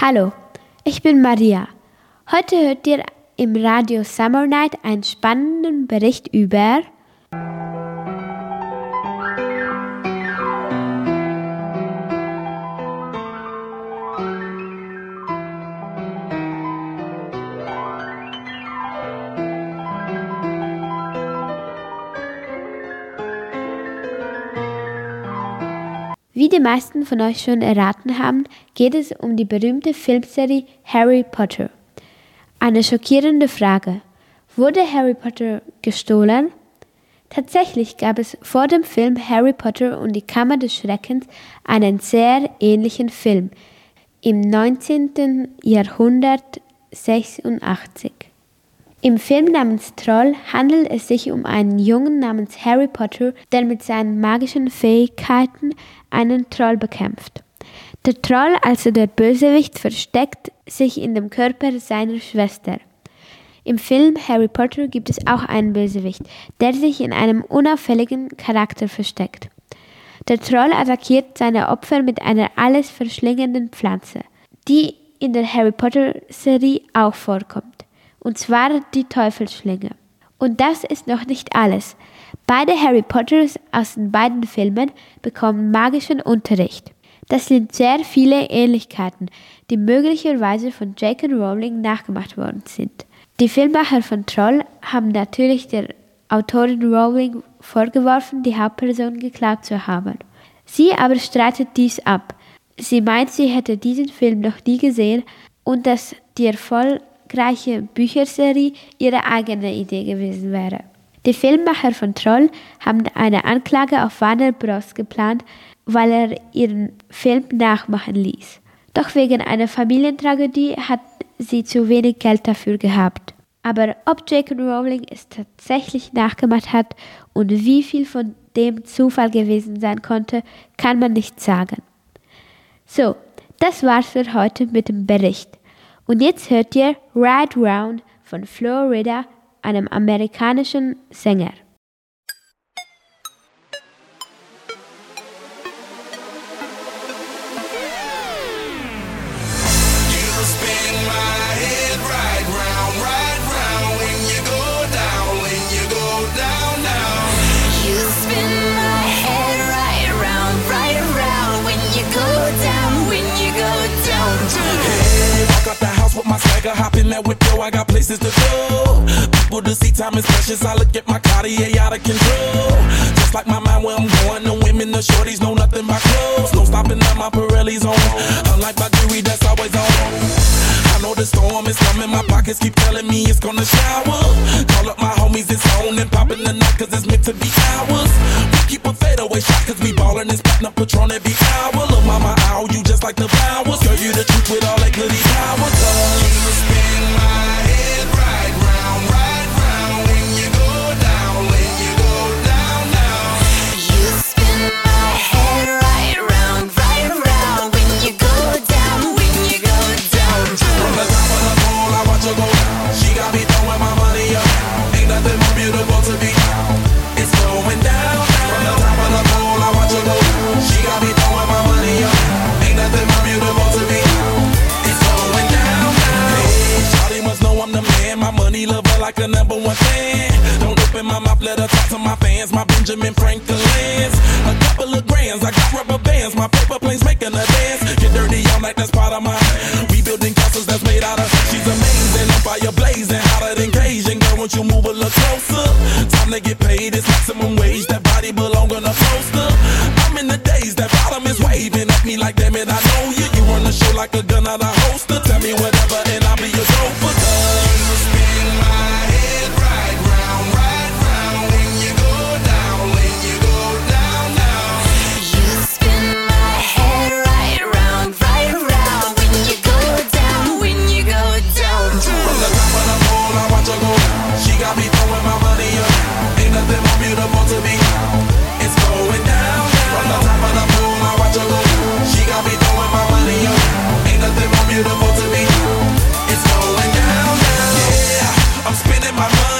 Hallo, ich bin Maria. Heute hört ihr im Radio Summer Night einen spannenden Bericht über Wie die meisten von euch schon erraten haben, geht es um die berühmte Filmserie Harry Potter. Eine schockierende Frage. Wurde Harry Potter gestohlen? Tatsächlich gab es vor dem Film Harry Potter und die Kammer des Schreckens einen sehr ähnlichen Film im 19. Jahrhundert 86. Im Film namens Troll handelt es sich um einen Jungen namens Harry Potter, der mit seinen magischen Fähigkeiten einen Troll bekämpft. Der Troll, also der Bösewicht, versteckt sich in dem Körper seiner Schwester. Im Film Harry Potter gibt es auch einen Bösewicht, der sich in einem unauffälligen Charakter versteckt. Der Troll attackiert seine Opfer mit einer alles verschlingenden Pflanze, die in der Harry Potter Serie auch vorkommt und zwar die Teufelsschlinge. Und das ist noch nicht alles. Beide Harry Potters aus den beiden Filmen bekommen magischen Unterricht. Das sind sehr viele Ähnlichkeiten, die möglicherweise von J.K. Rowling nachgemacht worden sind. Die Filmmacher von Troll haben natürlich der Autorin Rowling vorgeworfen, die Hauptperson geklaut zu haben. Sie aber streitet dies ab. Sie meint, sie hätte diesen Film noch nie gesehen und dass die Erfolg erfolgreiche Bücherserie ihre eigene Idee gewesen wäre. Die Filmmacher von Troll haben eine Anklage auf Warner Bros. geplant, weil er ihren Film nachmachen ließ. Doch wegen einer Familientragödie hat sie zu wenig Geld dafür gehabt. Aber ob J.K. Rowling es tatsächlich nachgemacht hat und wie viel von dem Zufall gewesen sein konnte, kann man nicht sagen. So, das war's für heute mit dem Bericht. Und jetzt hört ihr Ride Round von Florida, einem amerikanischen Sänger. Nigga hop in that window, I got places to go. People to see, time is precious. I look at my Cartier out of control. Just like my mind where I'm going, the women, the shorties know nothing but clothes. No stopping at my Pirelli's on. Unlike my jewelry, that's always on. I know the storm is coming, my pockets keep telling me it's gonna shower. Call up my homies, it's on and popping the night, cause it's meant to be ours. Keep a fadeaway shot, cause we ballin' this platinum patron every hour. Look, mama, ow, you just like the flowers. Girl, you the truth with all that goody power. Benjamin Franklin's. A couple of grands, I got rubber bands. My paper planes making a dance. Get dirty all night, that's part of my. We building castles that's made out of. She's amazing, on fire blazing, hotter than Cajun. Girl, won't you move a little closer? Time to get paid, it's maximum wage. That body belong on a poster. I'm in the days, that bottom is waving at me like, damn it, I know you. You run the show like a gun out of holster. Tell me whatever, and From the top of the pole, I watch her go. She got me throwing my money around. Ain't nothing more beautiful to be. It's going down. From the top of the pole, I watch her go. She got me throwing my money. Ain't nothing more beautiful to be. It's going down. Yeah, I'm spending my money.